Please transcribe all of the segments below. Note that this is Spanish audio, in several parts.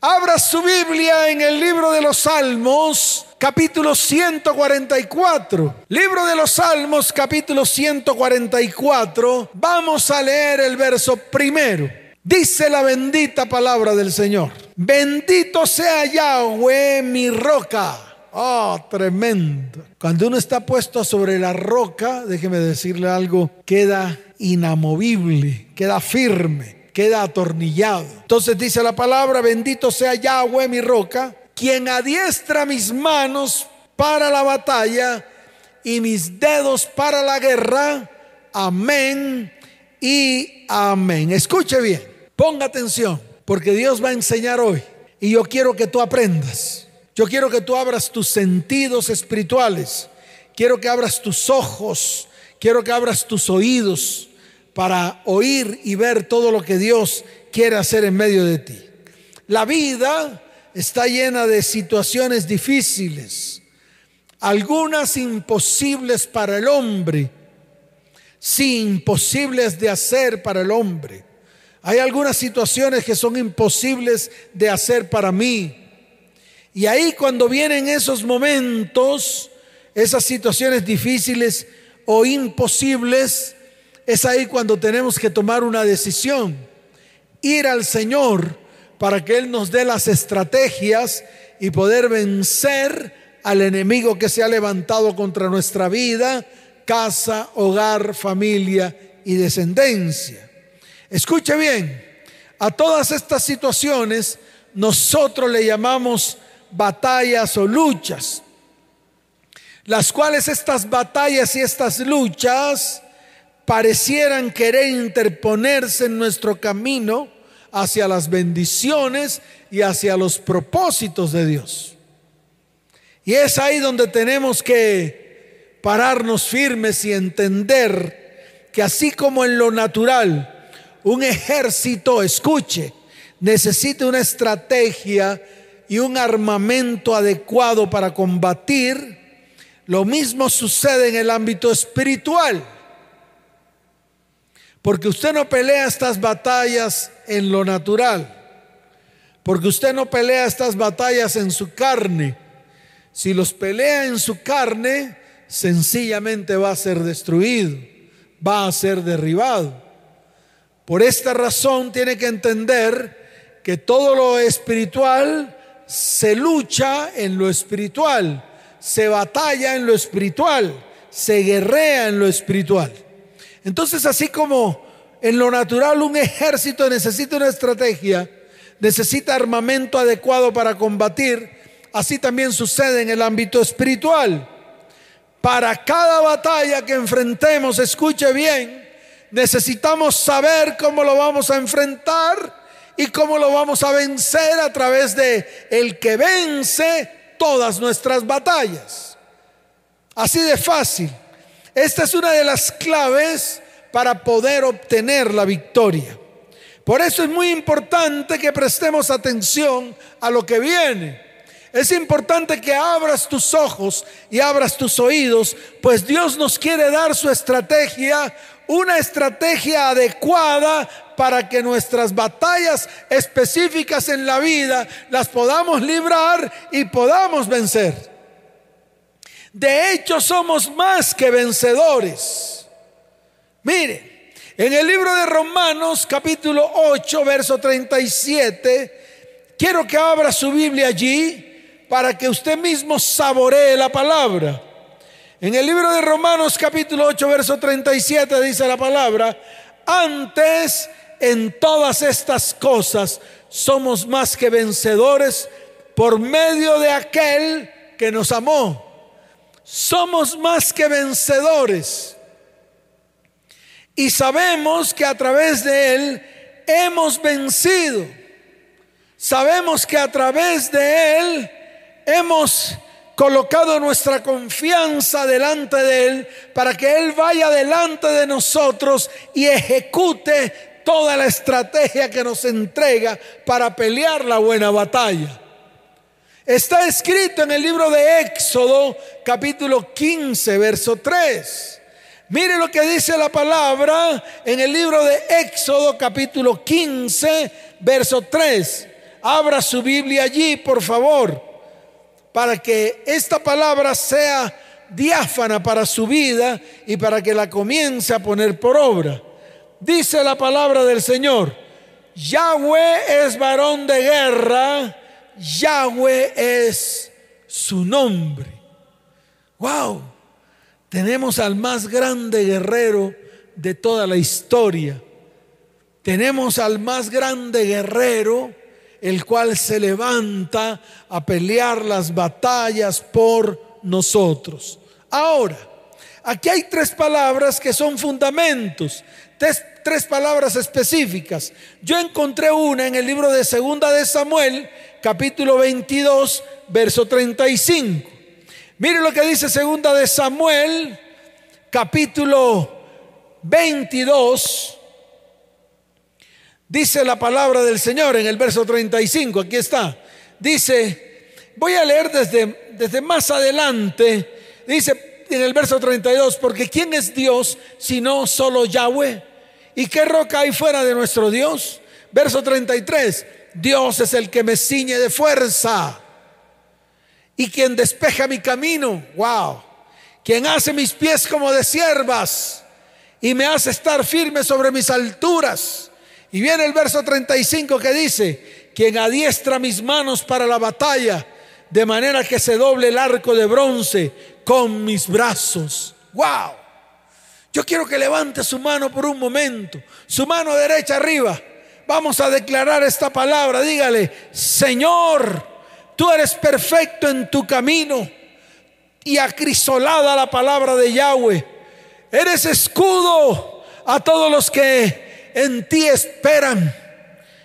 Abra su Biblia en el libro de los Salmos, capítulo 144. Libro de los Salmos, capítulo 144. Vamos a leer el verso primero. Dice la bendita palabra del Señor. Bendito sea Yahweh mi roca. Oh, tremendo. Cuando uno está puesto sobre la roca, déjeme decirle algo, queda inamovible, queda firme queda atornillado. Entonces dice la palabra, bendito sea Yahweh mi roca, quien adiestra mis manos para la batalla y mis dedos para la guerra. Amén y amén. Escuche bien, ponga atención, porque Dios va a enseñar hoy. Y yo quiero que tú aprendas. Yo quiero que tú abras tus sentidos espirituales. Quiero que abras tus ojos. Quiero que abras tus oídos para oír y ver todo lo que Dios quiere hacer en medio de ti. La vida está llena de situaciones difíciles, algunas imposibles para el hombre, sí, imposibles de hacer para el hombre. Hay algunas situaciones que son imposibles de hacer para mí. Y ahí cuando vienen esos momentos, esas situaciones difíciles o imposibles, es ahí cuando tenemos que tomar una decisión, ir al Señor para que Él nos dé las estrategias y poder vencer al enemigo que se ha levantado contra nuestra vida, casa, hogar, familia y descendencia. Escuche bien, a todas estas situaciones nosotros le llamamos batallas o luchas, las cuales estas batallas y estas luchas parecieran querer interponerse en nuestro camino hacia las bendiciones y hacia los propósitos de Dios. Y es ahí donde tenemos que pararnos firmes y entender que así como en lo natural, un ejército, escuche, necesita una estrategia y un armamento adecuado para combatir, lo mismo sucede en el ámbito espiritual. Porque usted no pelea estas batallas en lo natural. Porque usted no pelea estas batallas en su carne. Si los pelea en su carne, sencillamente va a ser destruido, va a ser derribado. Por esta razón tiene que entender que todo lo espiritual se lucha en lo espiritual, se batalla en lo espiritual, se guerrea en lo espiritual. Entonces, así como en lo natural un ejército necesita una estrategia, necesita armamento adecuado para combatir, así también sucede en el ámbito espiritual. Para cada batalla que enfrentemos, escuche bien, necesitamos saber cómo lo vamos a enfrentar y cómo lo vamos a vencer a través de el que vence todas nuestras batallas. Así de fácil. Esta es una de las claves para poder obtener la victoria. Por eso es muy importante que prestemos atención a lo que viene. Es importante que abras tus ojos y abras tus oídos, pues Dios nos quiere dar su estrategia, una estrategia adecuada para que nuestras batallas específicas en la vida las podamos librar y podamos vencer. De hecho, somos más que vencedores. Mire, en el libro de Romanos capítulo 8, verso 37, quiero que abra su Biblia allí para que usted mismo saboree la palabra. En el libro de Romanos capítulo 8, verso 37 dice la palabra, antes en todas estas cosas somos más que vencedores por medio de aquel que nos amó somos más que vencedores. Y sabemos que a través de Él hemos vencido. Sabemos que a través de Él hemos colocado nuestra confianza delante de Él para que Él vaya delante de nosotros y ejecute toda la estrategia que nos entrega para pelear la buena batalla. Está escrito en el libro de Éxodo capítulo 15, verso 3. Mire lo que dice la palabra en el libro de Éxodo capítulo 15, verso 3. Abra su Biblia allí, por favor, para que esta palabra sea diáfana para su vida y para que la comience a poner por obra. Dice la palabra del Señor, Yahweh es varón de guerra, Yahweh es su nombre. Wow, tenemos al más grande guerrero de toda la historia. Tenemos al más grande guerrero, el cual se levanta a pelear las batallas por nosotros. Ahora, aquí hay tres palabras que son fundamentos, tres, tres, palabras específicas. Yo encontré una en el libro de Segunda de Samuel, capítulo 22, verso 35. Mire lo que dice Segunda de Samuel, capítulo 22. Dice la palabra del Señor en el verso 35, aquí está. Dice, voy a leer desde desde más adelante, dice en el verso 32, porque ¿quién es Dios sino solo Yahweh? ¿Y qué roca hay fuera de nuestro Dios? Verso 33, Dios es el que me ciñe de fuerza y quien despeja mi camino, wow, quien hace mis pies como de siervas y me hace estar firme sobre mis alturas. Y viene el verso 35 que dice, quien adiestra mis manos para la batalla de manera que se doble el arco de bronce con mis brazos. ¡Wow! Yo quiero que levante su mano por un momento, su mano derecha arriba. Vamos a declarar esta palabra. Dígale, Señor, tú eres perfecto en tu camino y acrisolada la palabra de Yahweh. Eres escudo a todos los que en ti esperan.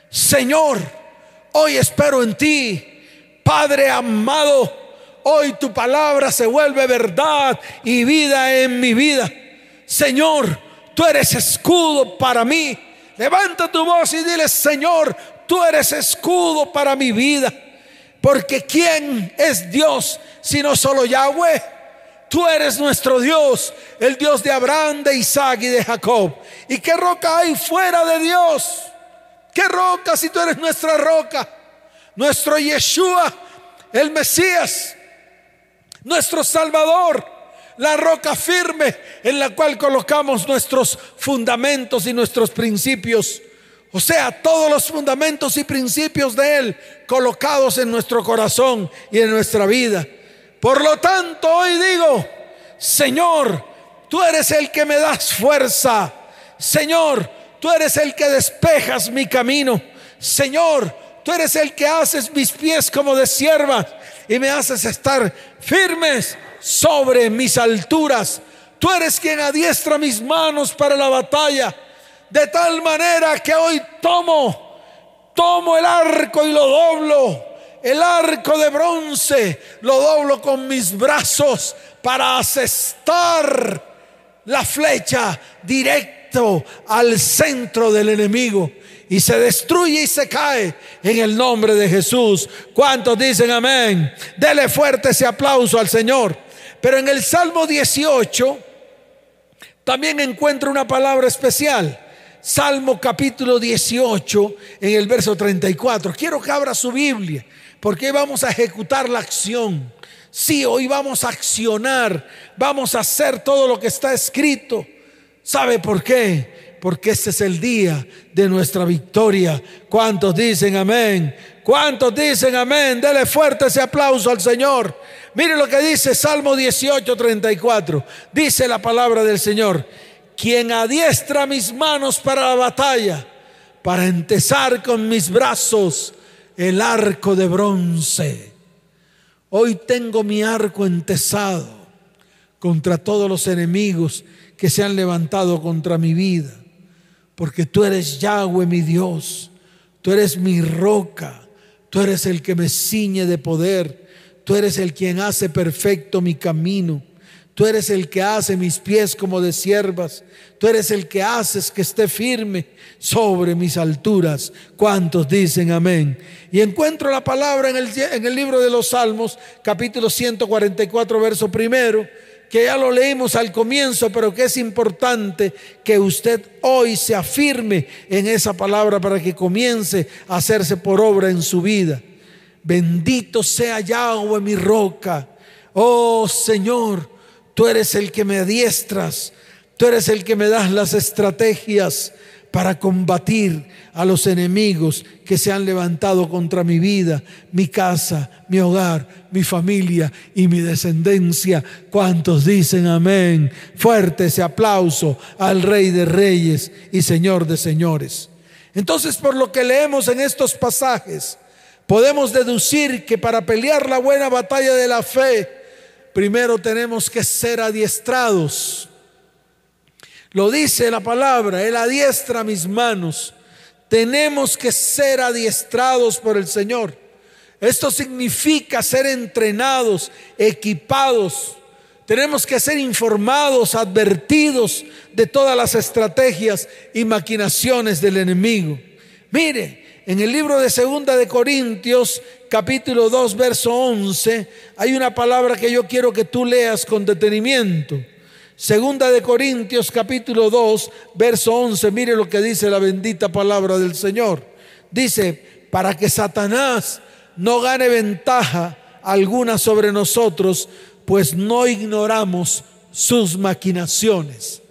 Señor, hoy espero en ti Padre amado, hoy tu palabra se vuelve verdad y vida en mi vida. Señor, tú eres escudo para mí. Levanta tu voz y dile, Señor, tú eres escudo para mi vida. Porque ¿quién es Dios sino solo Yahweh? Tú eres nuestro Dios, el Dios de Abraham, de Isaac y de Jacob. ¿Y qué roca hay fuera de Dios? ¿Qué roca si tú eres nuestra roca? nuestro Yeshua, el Mesías, nuestro Salvador, la roca firme en la cual colocamos nuestros fundamentos y nuestros principios. O sea, todos los fundamentos y principios de Él colocados en nuestro corazón y en nuestra vida. Por lo tanto, hoy digo, Señor, tú eres el que me das fuerza. Señor, tú eres el que despejas mi camino. Señor, Tú eres el que haces mis pies como de sierva y me haces estar firmes sobre mis alturas. Tú eres quien adiestra mis manos para la batalla. De tal manera que hoy tomo, tomo el arco y lo doblo. El arco de bronce lo doblo con mis brazos para asestar la flecha directo al centro del enemigo y se destruye y se cae en el nombre de Jesús. ¿Cuántos dicen amén? Dele fuerte ese aplauso al Señor. Pero en el Salmo 18 también encuentro una palabra especial. Salmo capítulo 18 en el verso 34. Quiero que abra su Biblia porque vamos a ejecutar la acción. Sí, hoy vamos a accionar, vamos a hacer todo lo que está escrito. ¿Sabe por qué? Porque este es el día de nuestra victoria. ¿Cuántos dicen amén? ¿Cuántos dicen amén? Dele fuerte ese aplauso al Señor. Mire lo que dice Salmo 18, 34. Dice la palabra del Señor, quien adiestra mis manos para la batalla, para entesar con mis brazos el arco de bronce. Hoy tengo mi arco entesado contra todos los enemigos que se han levantado contra mi vida porque tú eres Yahweh mi Dios, tú eres mi roca, tú eres el que me ciñe de poder, tú eres el quien hace perfecto mi camino. Tú eres el que hace mis pies como de siervas. Tú eres el que haces que esté firme sobre mis alturas. ¿Cuántos dicen amén? Y encuentro la palabra en el, en el libro de los Salmos, capítulo 144, verso primero que ya lo leímos al comienzo, pero que es importante que usted hoy se afirme en esa palabra para que comience a hacerse por obra en su vida. Bendito sea Yahweh mi roca. Oh Señor, tú eres el que me adiestras, tú eres el que me das las estrategias para combatir a los enemigos que se han levantado contra mi vida, mi casa, mi hogar, mi familia y mi descendencia. ¿Cuántos dicen amén? Fuerte ese aplauso al Rey de Reyes y Señor de Señores. Entonces, por lo que leemos en estos pasajes, podemos deducir que para pelear la buena batalla de la fe, primero tenemos que ser adiestrados lo dice la palabra, Él adiestra mis manos. Tenemos que ser adiestrados por el Señor. Esto significa ser entrenados, equipados. Tenemos que ser informados, advertidos de todas las estrategias y maquinaciones del enemigo. Mire, en el libro de Segunda de Corintios, capítulo 2, verso 11, hay una palabra que yo quiero que tú leas con detenimiento. Segunda de Corintios capítulo 2, verso 11, mire lo que dice la bendita palabra del Señor. Dice, para que Satanás no gane ventaja alguna sobre nosotros, pues no ignoramos sus maquinaciones.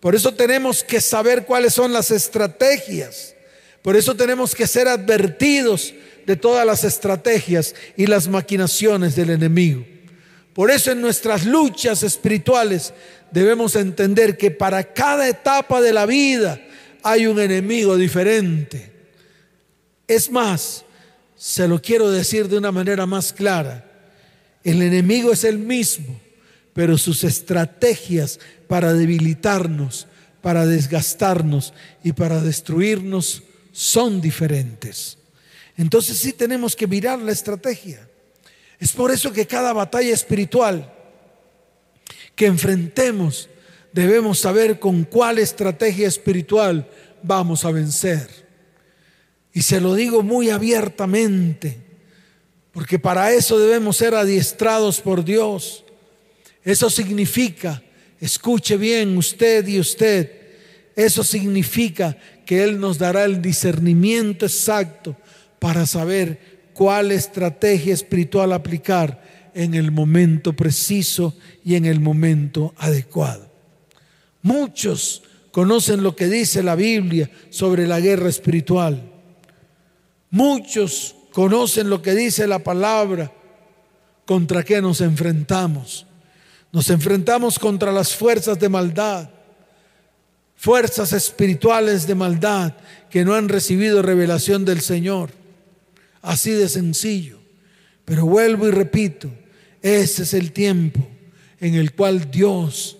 Por eso tenemos que saber cuáles son las estrategias. Por eso tenemos que ser advertidos de todas las estrategias y las maquinaciones del enemigo. Por eso en nuestras luchas espirituales debemos entender que para cada etapa de la vida hay un enemigo diferente. Es más, se lo quiero decir de una manera más clara, el enemigo es el mismo, pero sus estrategias para debilitarnos, para desgastarnos y para destruirnos son diferentes. Entonces sí tenemos que mirar la estrategia. Es por eso que cada batalla espiritual que enfrentemos, debemos saber con cuál estrategia espiritual vamos a vencer. Y se lo digo muy abiertamente, porque para eso debemos ser adiestrados por Dios. Eso significa, escuche bien usted y usted, eso significa que Él nos dará el discernimiento exacto para saber cuál estrategia espiritual aplicar en el momento preciso y en el momento adecuado. Muchos conocen lo que dice la Biblia sobre la guerra espiritual. Muchos conocen lo que dice la palabra contra qué nos enfrentamos. Nos enfrentamos contra las fuerzas de maldad, fuerzas espirituales de maldad que no han recibido revelación del Señor. Así de sencillo. Pero vuelvo y repito, ese es el tiempo en el cual Dios,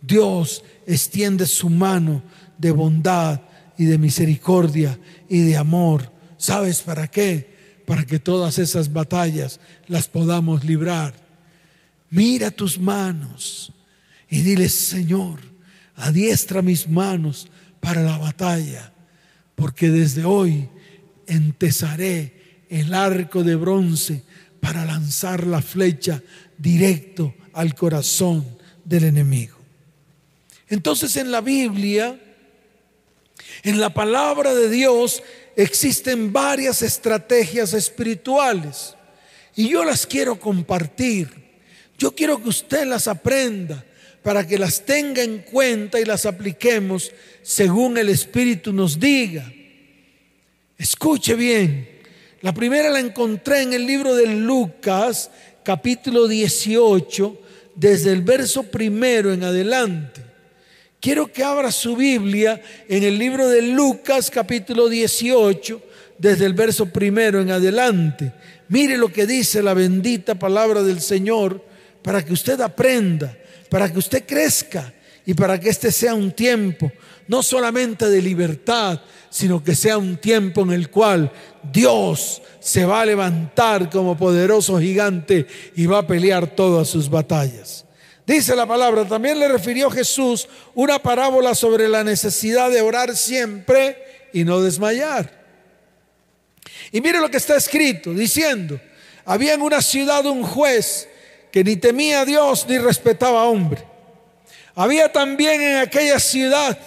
Dios extiende su mano de bondad y de misericordia y de amor. ¿Sabes para qué? Para que todas esas batallas las podamos librar. Mira tus manos y dile, Señor, adiestra mis manos para la batalla, porque desde hoy entesaré el arco de bronce para lanzar la flecha directo al corazón del enemigo. Entonces en la Biblia, en la palabra de Dios, existen varias estrategias espirituales y yo las quiero compartir. Yo quiero que usted las aprenda para que las tenga en cuenta y las apliquemos según el Espíritu nos diga. Escuche bien, la primera la encontré en el libro de Lucas, capítulo 18, desde el verso primero en adelante. Quiero que abra su Biblia en el libro de Lucas, capítulo 18, desde el verso primero en adelante. Mire lo que dice la bendita palabra del Señor para que usted aprenda, para que usted crezca y para que este sea un tiempo no solamente de libertad, sino que sea un tiempo en el cual Dios se va a levantar como poderoso gigante y va a pelear todas sus batallas. Dice la palabra, también le refirió Jesús una parábola sobre la necesidad de orar siempre y no desmayar. Y mire lo que está escrito, diciendo, había en una ciudad un juez que ni temía a Dios ni respetaba a hombre. Había también en aquella ciudad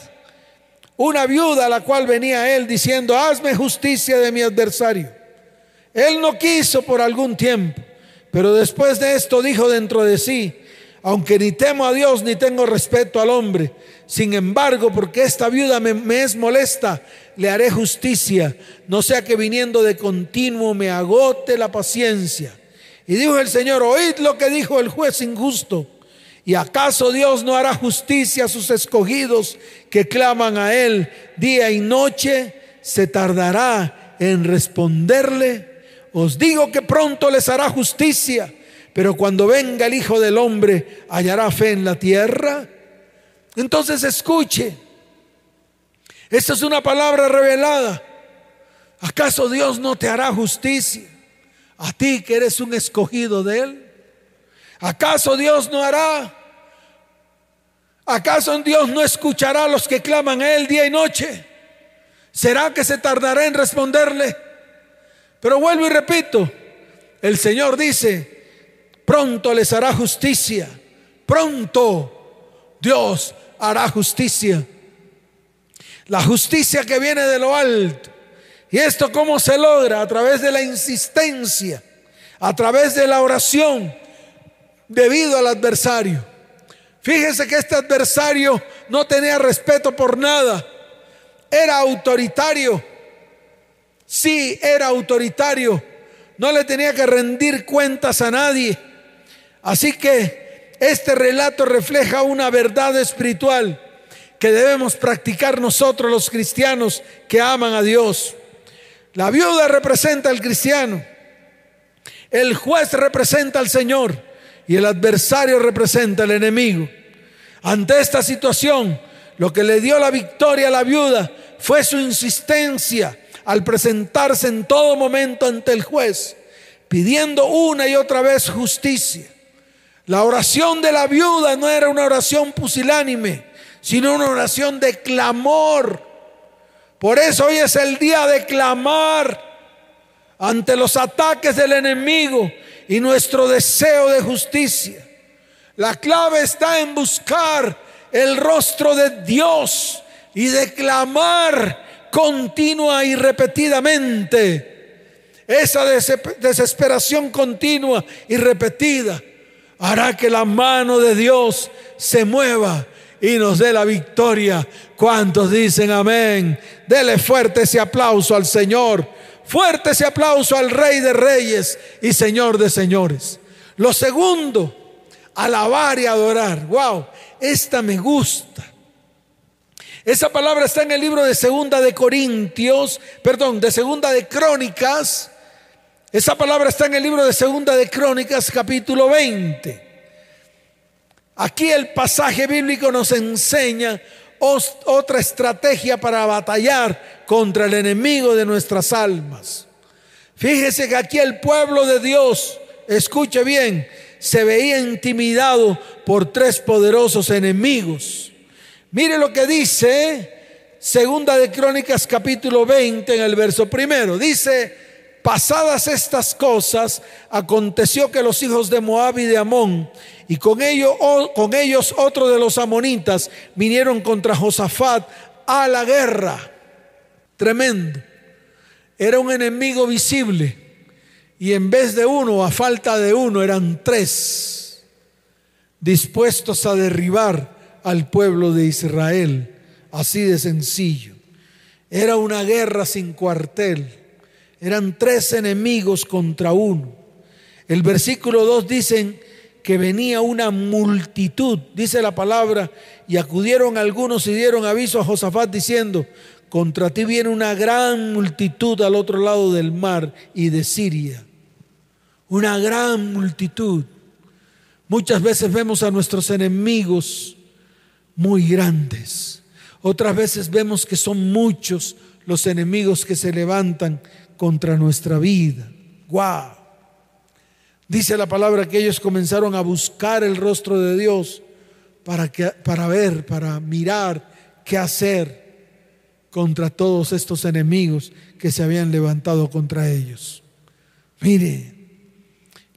una viuda a la cual venía él diciendo, hazme justicia de mi adversario. Él no quiso por algún tiempo, pero después de esto dijo dentro de sí, aunque ni temo a Dios ni tengo respeto al hombre, sin embargo, porque esta viuda me, es molesta, le haré justicia, no sea que viniendo de continuo me agote la paciencia. Y dijo el Señor, oíd lo que dijo el juez injusto. ¿Y acaso Dios no hará justicia a sus escogidos que claman a Él día y noche? ¿Se tardará en responderle? Os digo que pronto les hará justicia, pero cuando venga el Hijo del Hombre, ¿hallará fe en la tierra? Entonces escuche, esta es una palabra revelada. ¿Acaso Dios no te hará justicia? A ti que eres un escogido de Él. ¿Acaso Dios no hará? ¿Acaso Dios no escuchará a los que claman a Él día y noche? ¿Será que se tardará en responderle? Pero vuelvo y repito, el Señor dice, pronto les hará justicia, pronto Dios hará justicia. La justicia que viene de lo alto. ¿Y esto cómo se logra? A través de la insistencia, a través de la oración, debido al adversario. Fíjese que este adversario no tenía respeto por nada. Era autoritario. Sí, era autoritario. No le tenía que rendir cuentas a nadie. Así que este relato refleja una verdad espiritual que debemos practicar nosotros los cristianos que aman a Dios. La viuda representa al cristiano. El juez representa al Señor y el adversario representa al enemigo. Ante esta situación, lo que le dio la victoria a la viuda fue su insistencia al presentarse en todo momento ante el juez, pidiendo una y otra vez justicia. La oración de la viuda no era una oración pusilánime, sino una oración de clamor. Por eso hoy es el día de clamar ante los ataques del enemigo y nuestro deseo de justicia. La clave está en buscar el rostro de Dios y de clamar continua y repetidamente. Esa desesperación continua y repetida hará que la mano de Dios se mueva y nos dé la victoria. ¿Cuántos dicen amén? Dele fuerte ese aplauso al Señor. Fuerte ese aplauso al Rey de Reyes y Señor de Señores. Lo segundo, alabar y adorar. Wow, esta me gusta. Esa palabra está en el libro de Segunda de Corintios, perdón, de Segunda de Crónicas. Esa palabra está en el libro de Segunda de Crónicas, capítulo 20. Aquí el pasaje bíblico nos enseña otra estrategia para batallar contra el enemigo de nuestras almas. Fíjese que aquí el pueblo de Dios, escuche bien, se veía intimidado por tres poderosos enemigos. Mire lo que dice Segunda de Crónicas capítulo 20 en el verso primero. Dice, pasadas estas cosas, aconteció que los hijos de Moab y de Amón y con ellos, con ellos otro de los amonitas vinieron contra Josafat a la guerra. Tremendo. Era un enemigo visible. Y en vez de uno, a falta de uno, eran tres dispuestos a derribar al pueblo de Israel. Así de sencillo. Era una guerra sin cuartel. Eran tres enemigos contra uno. El versículo 2 dicen que venía una multitud, dice la palabra, y acudieron algunos y dieron aviso a Josafat diciendo, contra ti viene una gran multitud al otro lado del mar y de Siria. Una gran multitud. Muchas veces vemos a nuestros enemigos muy grandes. Otras veces vemos que son muchos los enemigos que se levantan contra nuestra vida. ¡Guau! Dice la palabra que ellos comenzaron a buscar el rostro de Dios para, que, para ver, para mirar qué hacer contra todos estos enemigos que se habían levantado contra ellos. Mire,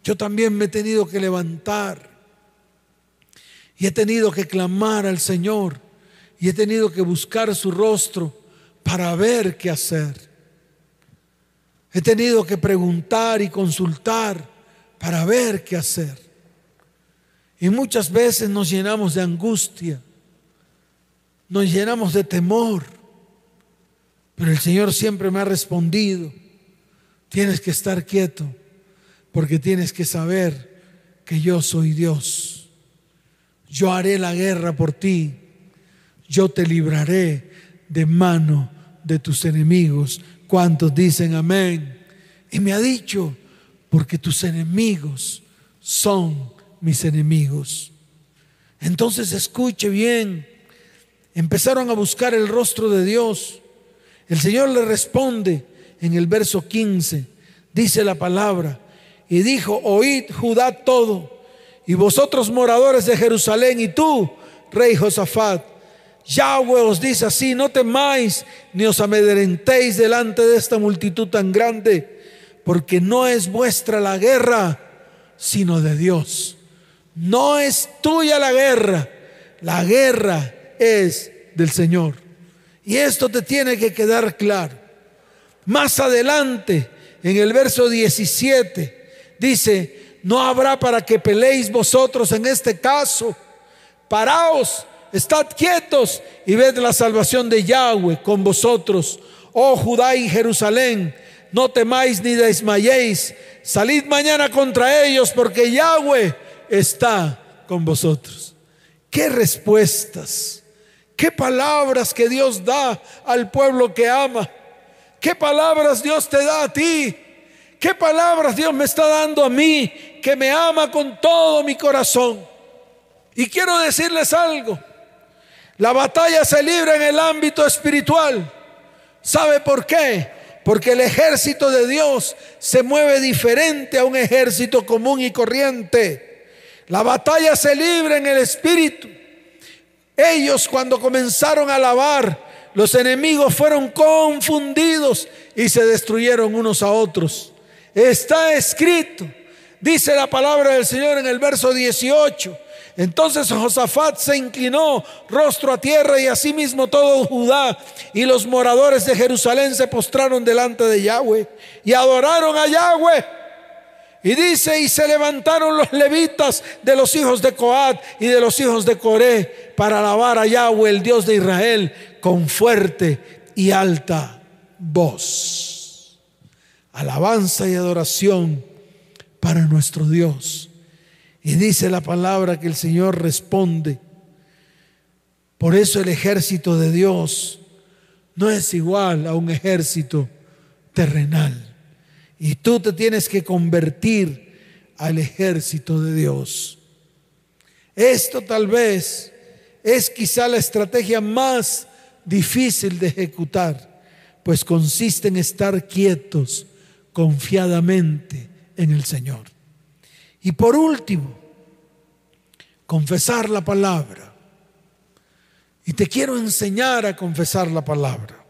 yo también me he tenido que levantar y he tenido que clamar al Señor y he tenido que buscar su rostro para ver qué hacer. He tenido que preguntar y consultar para ver qué hacer. Y muchas veces nos llenamos de angustia, nos llenamos de temor, pero el Señor siempre me ha respondido, tienes que estar quieto, porque tienes que saber que yo soy Dios. Yo haré la guerra por ti, yo te libraré de mano de tus enemigos. ¿Cuántos dicen amén? Y me ha dicho, porque tus enemigos son mis enemigos. Entonces escuche bien, empezaron a buscar el rostro de Dios. El Señor le responde en el verso 15, dice la palabra, y dijo, oíd Judá todo, y vosotros moradores de Jerusalén, y tú, rey Josafat, Yahweh os dice así, no temáis ni os amedrentéis delante de esta multitud tan grande, porque no es vuestra la guerra, sino de Dios. No es tuya la guerra, la guerra es del Señor. Y esto te tiene que quedar claro. Más adelante, en el verso 17, dice, no habrá para que peleéis vosotros en este caso. Paraos, estad quietos y ved la salvación de Yahweh con vosotros, oh Judá y Jerusalén. No temáis ni desmayéis. Salid mañana contra ellos porque Yahweh está con vosotros. Qué respuestas, qué palabras que Dios da al pueblo que ama. Qué palabras Dios te da a ti. Qué palabras Dios me está dando a mí, que me ama con todo mi corazón. Y quiero decirles algo. La batalla se libra en el ámbito espiritual. ¿Sabe por qué? Porque el ejército de Dios se mueve diferente a un ejército común y corriente. La batalla se libra en el espíritu. Ellos cuando comenzaron a alabar, los enemigos fueron confundidos y se destruyeron unos a otros. Está escrito, dice la palabra del Señor en el verso 18. Entonces Josafat se inclinó rostro a tierra y asimismo todo Judá y los moradores de Jerusalén se postraron delante de Yahweh y adoraron a Yahweh. Y dice, y se levantaron los levitas de los hijos de Coat y de los hijos de Coré para alabar a Yahweh, el Dios de Israel, con fuerte y alta voz. Alabanza y adoración para nuestro Dios. Y dice la palabra que el Señor responde. Por eso el ejército de Dios no es igual a un ejército terrenal. Y tú te tienes que convertir al ejército de Dios. Esto tal vez es quizá la estrategia más difícil de ejecutar, pues consiste en estar quietos confiadamente en el Señor. Y por último, confesar la palabra. Y te quiero enseñar a confesar la palabra.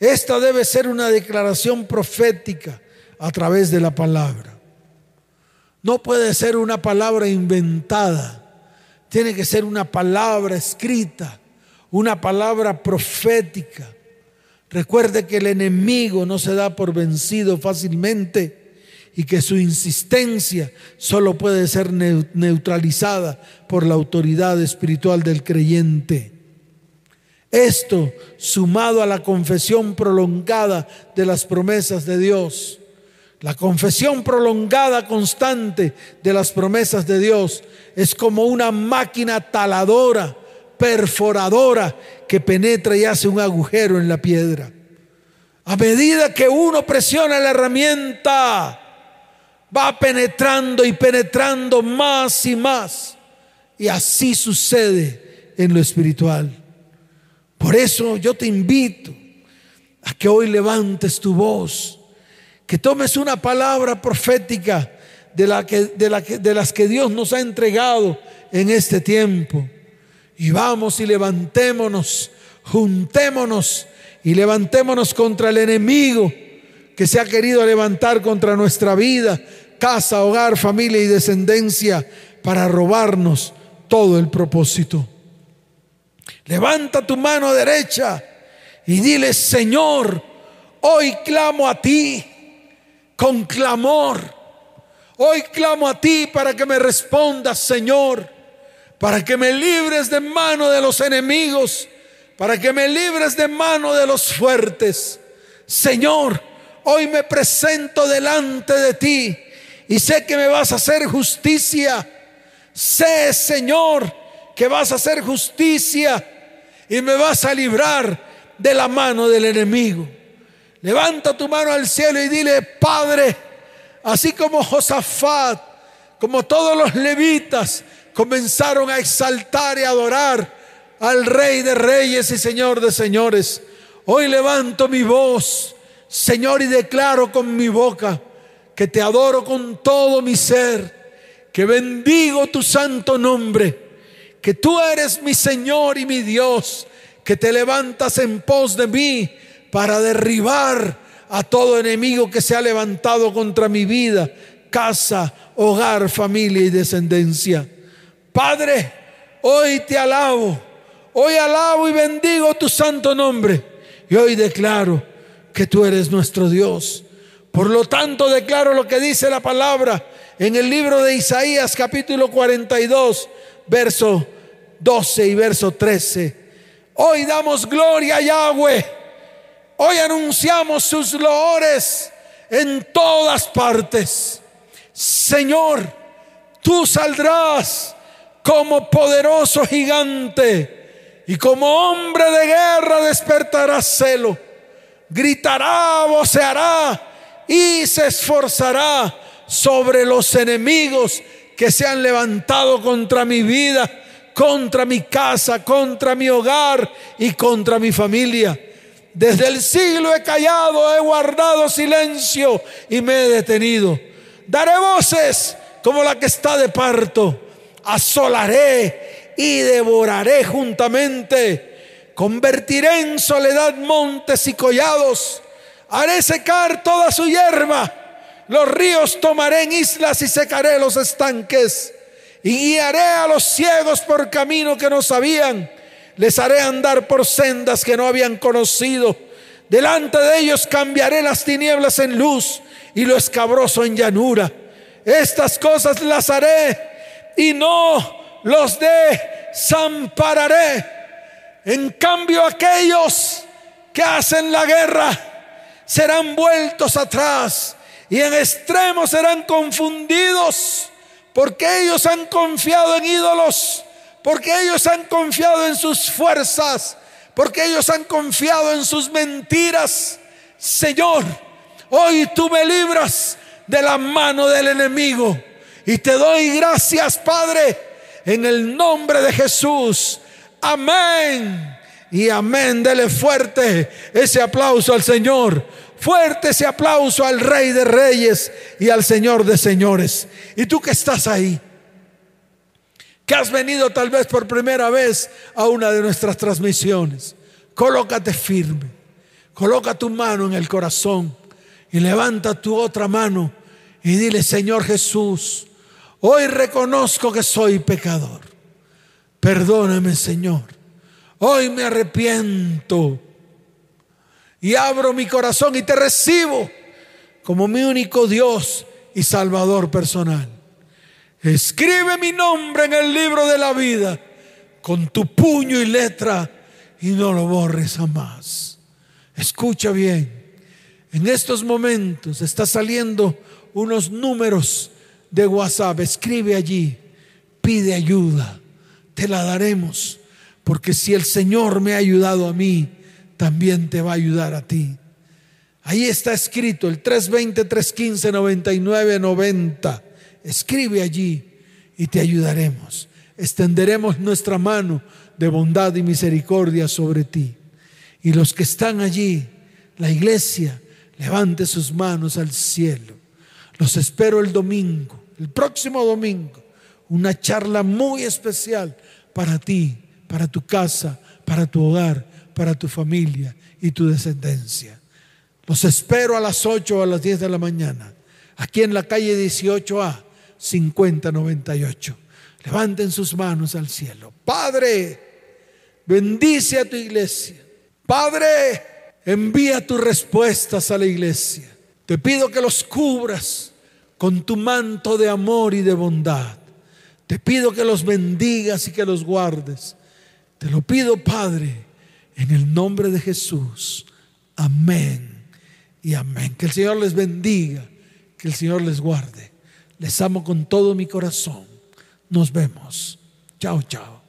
Esta debe ser una declaración profética a través de la palabra. No puede ser una palabra inventada, tiene que ser una palabra escrita, una palabra profética. Recuerde que el enemigo no se da por vencido fácilmente y que su insistencia solo puede ser neutralizada por la autoridad espiritual del creyente. Esto, sumado a la confesión prolongada de las promesas de Dios, la confesión prolongada, constante de las promesas de Dios es como una máquina taladora, perforadora, que penetra y hace un agujero en la piedra. A medida que uno presiona la herramienta, va penetrando y penetrando más y más. Y así sucede en lo espiritual. Por eso yo te invito a que hoy levantes tu voz que tomes una palabra profética de, las que Dios nos ha entregado en este tiempo. Y vamos y levantémonos, juntémonos y levantémonos contra el enemigo que se ha querido levantar contra nuestra vida, casa, hogar, familia y descendencia para robarnos todo el propósito. Levanta tu mano derecha y dile, Señor, hoy clamo a ti con clamor. Hoy clamo a ti para que me respondas, Señor, para que me libres de mano de los enemigos, para que me libres de mano de los fuertes. Señor, hoy me presento delante de ti y sé que me vas a hacer justicia. Sé, Señor, que vas a hacer justicia y me vas a librar de la mano del enemigo. Levanta tu mano al cielo y dile, Padre, así como Josafat, como todos los levitas comenzaron a exaltar y adorar al Rey de Reyes y Señor de Señores, hoy levanto mi voz, Señor, y declaro con mi boca que te adoro con todo mi ser, que bendigo tu santo nombre, que tú eres mi Señor y mi Dios, que te levantas en pos de mí para derribar a todo enemigo que se ha levantado contra mi vida, casa, hogar, familia y descendencia. Padre, hoy te alabo, hoy alabo y bendigo tu santo nombre y hoy declaro que tú eres nuestro Dios por lo tanto, declaro lo que dice la palabra en el libro de Isaías capítulo 42, verso 12 y verso 13. Hoy damos gloria a Yahweh. Hoy anunciamos sus loores en todas partes. Señor, tú saldrás como poderoso gigante y como hombre de guerra despertarás celo. Gritará, voceará y se esforzará sobre los enemigos que se han levantado contra mi vida, contra mi casa, contra mi hogar y contra mi familia. Desde el siglo he callado, he guardado silencio y me he detenido. Daré voces como la que está de parto. Asolaré y devoraré juntamente. Convertiré en soledad montes y collados haré secar toda su hierba, los ríos tomaré en islas y secaré los estanques, y guiaré a los ciegos por camino que no sabían, les haré andar por sendas que no habían conocido. Delante de ellos cambiaré las tinieblas en luz y lo escabroso en llanura. Estas cosas las haré y no los desampararé. En cambio aquellos que hacen la guerra, serán vueltos atrás y en extremo serán confundidos porque ellos han confiado en ídolos, porque ellos han confiado en sus fuerzas, porque ellos han confiado en sus mentiras. Señor, hoy tú me libras de la mano del enemigo y te doy gracias, Padre, en el nombre de Jesús. Amén y amén. Dele fuerte ese aplauso al Señor. Fuerte ese aplauso al Rey de Reyes y al Señor de Señores. Y tú que estás ahí, que has venido tal vez por primera vez a una de nuestras transmisiones, colócate firme. Coloca tu mano en el corazón y levanta tu otra mano y dile, Señor Jesús, hoy reconozco que soy pecador. Perdóname, Señor Hoy me arrepiento y abro mi corazón y te recibo como mi único Dios y Salvador personal. Escribe mi nombre en el libro de la vida con tu puño y letra y no lo borres jamás. Escucha bien, en estos momentos está saliendo unos números de WhatsApp. Escribe allí, pide ayuda, te la daremos porque si el Señor me ha ayudado a mí, también te va a ayudar a ti. Ahí está escrito el 320, 315, 99, 90. Escribe allí y te ayudaremos. Extenderemos nuestra mano de bondad y misericordia sobre ti. Y los que están allí, la iglesia, levante sus manos al cielo. Los espero el domingo, el próximo domingo, una charla muy especial para ti para tu casa, para tu hogar, para tu familia y tu descendencia. Los espero a las 8 o a las 10 de la mañana aquí en la calle 18A, 5098. Levanten sus manos al cielo. Padre, bendice a tu iglesia. Padre, envía tus respuestas a la iglesia. Te pido que los cubras con tu manto de amor y de bondad. Te pido que los bendigas y que los guardes. Te lo pido, Padre, en el nombre de Jesús. Amén y amén. Que el Señor les bendiga, que el Señor les guarde. Les amo con todo mi corazón. Nos vemos. Chao, chao.